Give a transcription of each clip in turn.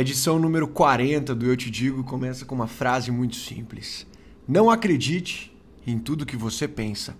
edição número 40 do Eu Te Digo começa com uma frase muito simples. Não acredite em tudo que você pensa.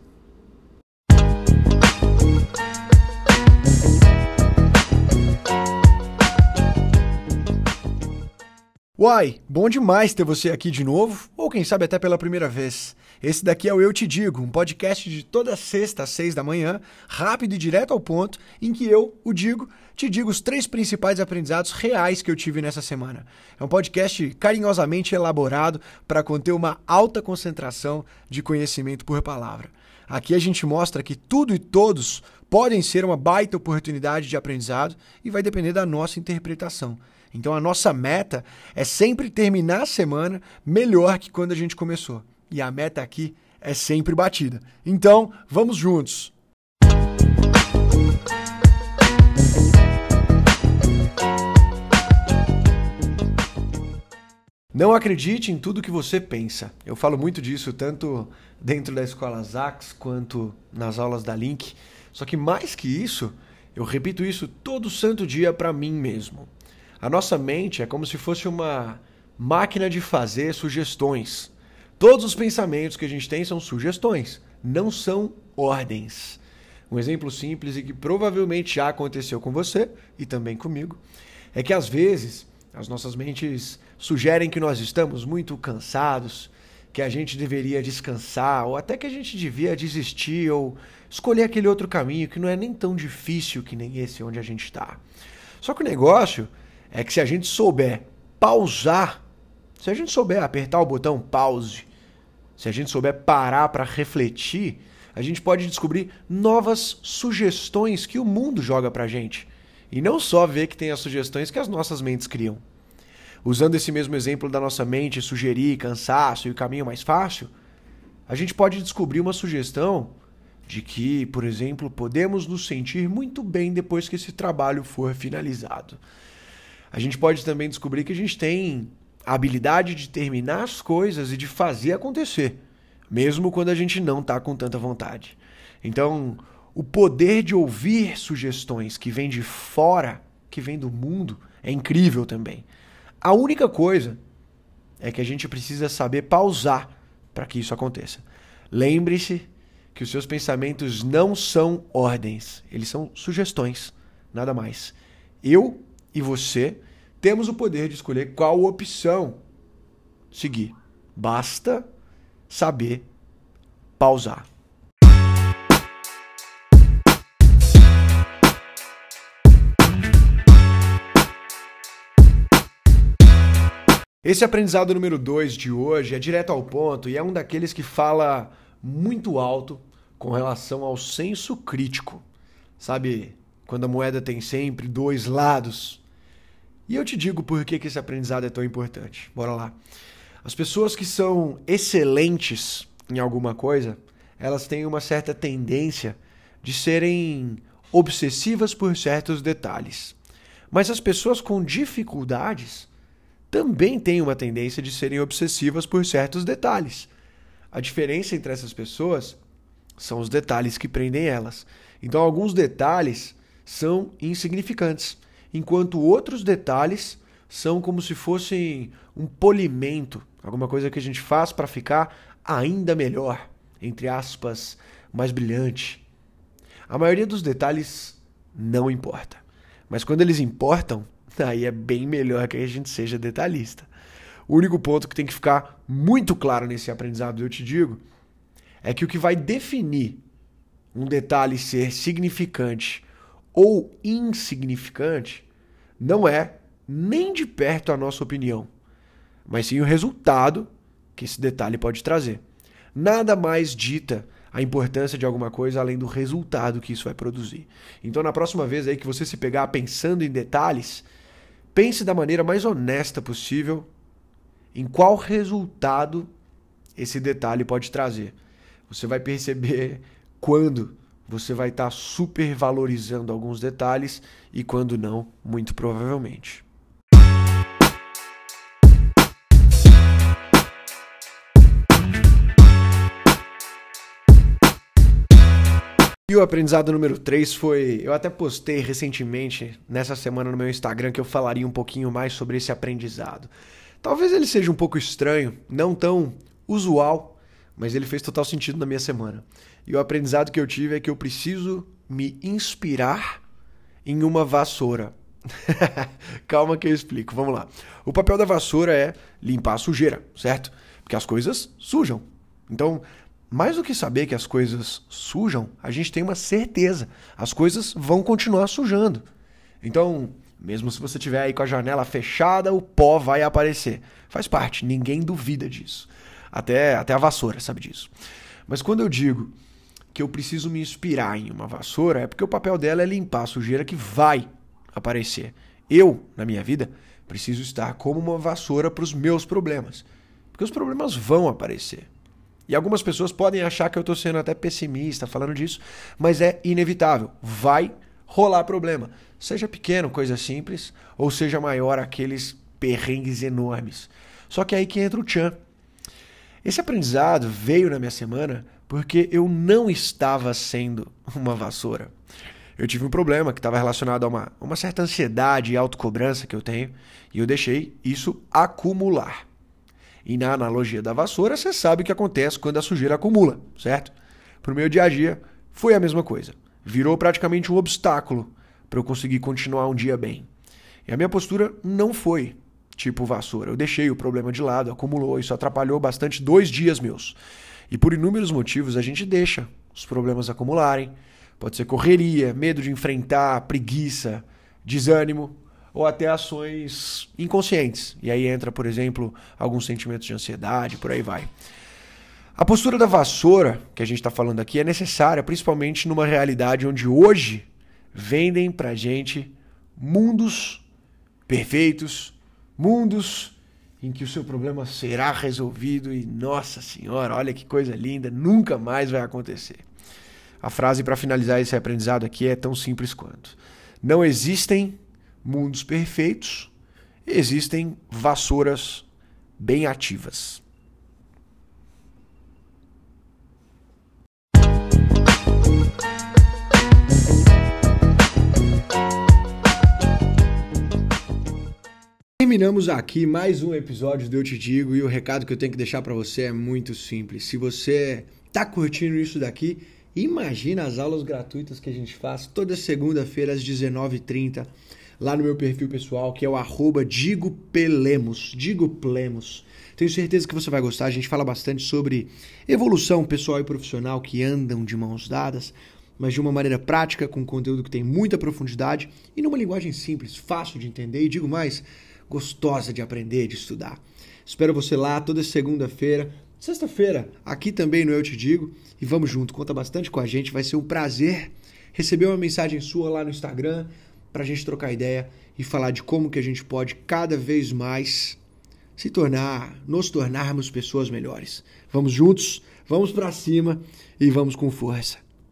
Uai, bom demais ter você aqui de novo, ou quem sabe até pela primeira vez. Esse daqui é o Eu Te Digo, um podcast de toda sexta às seis da manhã, rápido e direto ao ponto, em que eu, o Digo, te digo os três principais aprendizados reais que eu tive nessa semana. É um podcast carinhosamente elaborado para conter uma alta concentração de conhecimento por palavra. Aqui a gente mostra que tudo e todos podem ser uma baita oportunidade de aprendizado e vai depender da nossa interpretação. Então a nossa meta é sempre terminar a semana melhor que quando a gente começou. E a meta aqui é sempre batida. Então, vamos juntos! Não acredite em tudo que você pensa. Eu falo muito disso tanto dentro da escola Zax quanto nas aulas da Link. Só que mais que isso, eu repito isso todo santo dia para mim mesmo. A nossa mente é como se fosse uma máquina de fazer sugestões. Todos os pensamentos que a gente tem são sugestões, não são ordens. Um exemplo simples e que provavelmente já aconteceu com você e também comigo é que às vezes as nossas mentes sugerem que nós estamos muito cansados, que a gente deveria descansar, ou até que a gente devia desistir ou escolher aquele outro caminho que não é nem tão difícil que nem esse onde a gente está. Só que o negócio é que se a gente souber pausar, se a gente souber apertar o botão pause, se a gente souber parar para refletir, a gente pode descobrir novas sugestões que o mundo joga para a gente. E não só ver que tem as sugestões que as nossas mentes criam. Usando esse mesmo exemplo da nossa mente sugerir cansaço e o caminho mais fácil, a gente pode descobrir uma sugestão de que, por exemplo, podemos nos sentir muito bem depois que esse trabalho for finalizado a gente pode também descobrir que a gente tem a habilidade de terminar as coisas e de fazer acontecer, mesmo quando a gente não está com tanta vontade. Então, o poder de ouvir sugestões que vêm de fora, que vêm do mundo, é incrível também. A única coisa é que a gente precisa saber pausar para que isso aconteça. Lembre-se que os seus pensamentos não são ordens, eles são sugestões, nada mais. Eu e você temos o poder de escolher qual opção seguir. Basta saber pausar. Esse aprendizado número 2 de hoje é direto ao ponto e é um daqueles que fala muito alto com relação ao senso crítico. Sabe, quando a moeda tem sempre dois lados, e eu te digo por que, que esse aprendizado é tão importante. Bora lá. As pessoas que são excelentes em alguma coisa, elas têm uma certa tendência de serem obsessivas por certos detalhes. Mas as pessoas com dificuldades também têm uma tendência de serem obsessivas por certos detalhes. A diferença entre essas pessoas são os detalhes que prendem elas. Então, alguns detalhes são insignificantes enquanto outros detalhes são como se fossem um polimento, alguma coisa que a gente faz para ficar ainda melhor, entre aspas, mais brilhante. A maioria dos detalhes não importa, mas quando eles importam, aí é bem melhor que a gente seja detalhista. O único ponto que tem que ficar muito claro nesse aprendizado, eu te digo, é que o que vai definir um detalhe ser significante ou insignificante não é nem de perto a nossa opinião, mas sim o resultado que esse detalhe pode trazer. Nada mais dita a importância de alguma coisa além do resultado que isso vai produzir. Então, na próxima vez aí que você se pegar pensando em detalhes, pense da maneira mais honesta possível em qual resultado esse detalhe pode trazer. Você vai perceber quando você vai estar tá supervalorizando alguns detalhes e quando não, muito provavelmente. E o aprendizado número 3 foi. Eu até postei recentemente, nessa semana no meu Instagram, que eu falaria um pouquinho mais sobre esse aprendizado. Talvez ele seja um pouco estranho, não tão usual, mas ele fez total sentido na minha semana. E o aprendizado que eu tive é que eu preciso me inspirar em uma vassoura. Calma que eu explico, vamos lá. O papel da vassoura é limpar a sujeira, certo? Porque as coisas sujam. Então, mais do que saber que as coisas sujam, a gente tem uma certeza. As coisas vão continuar sujando. Então, mesmo se você tiver aí com a janela fechada, o pó vai aparecer. Faz parte, ninguém duvida disso. Até, até a vassoura sabe disso. Mas quando eu digo que eu preciso me inspirar em uma vassoura, é porque o papel dela é limpar a sujeira que vai aparecer. Eu, na minha vida, preciso estar como uma vassoura para os meus problemas. Porque os problemas vão aparecer. E algumas pessoas podem achar que eu estou sendo até pessimista falando disso, mas é inevitável. Vai rolar problema. Seja pequeno, coisa simples, ou seja maior, aqueles perrengues enormes. Só que é aí que entra o Chan. Esse aprendizado veio na minha semana porque eu não estava sendo uma vassoura. Eu tive um problema que estava relacionado a uma, uma certa ansiedade e autocobrança que eu tenho, e eu deixei isso acumular. E na analogia da vassoura, você sabe o que acontece quando a sujeira acumula, certo? Para o meu dia a dia, foi a mesma coisa. Virou praticamente um obstáculo para eu conseguir continuar um dia bem. E a minha postura não foi tipo vassoura. Eu deixei o problema de lado, acumulou, isso atrapalhou bastante dois dias meus. E por inúmeros motivos a gente deixa os problemas acumularem. Pode ser correria, medo de enfrentar, preguiça, desânimo ou até ações inconscientes. E aí entra, por exemplo, alguns sentimentos de ansiedade, por aí vai. A postura da vassoura, que a gente está falando aqui, é necessária, principalmente numa realidade onde hoje vendem pra gente mundos perfeitos, mundos em que o seu problema será resolvido e, nossa senhora, olha que coisa linda, nunca mais vai acontecer. A frase para finalizar esse aprendizado aqui é tão simples quanto: Não existem mundos perfeitos, existem vassouras bem ativas. Terminamos aqui mais um episódio do Eu Te Digo e o recado que eu tenho que deixar para você é muito simples. Se você tá curtindo isso daqui, imagina as aulas gratuitas que a gente faz toda segunda-feira às 19h30 lá no meu perfil pessoal, que é o arroba Digo Pelemos. Tenho certeza que você vai gostar. A gente fala bastante sobre evolução pessoal e profissional que andam de mãos dadas, mas de uma maneira prática, com conteúdo que tem muita profundidade e numa linguagem simples, fácil de entender e, digo mais, gostosa de aprender, de estudar. Espero você lá toda segunda-feira. Sexta-feira, aqui também no Eu Te Digo. E vamos junto, conta bastante com a gente. Vai ser um prazer receber uma mensagem sua lá no Instagram, para a gente trocar ideia e falar de como que a gente pode cada vez mais se tornar, nos tornarmos pessoas melhores. Vamos juntos, vamos para cima e vamos com força.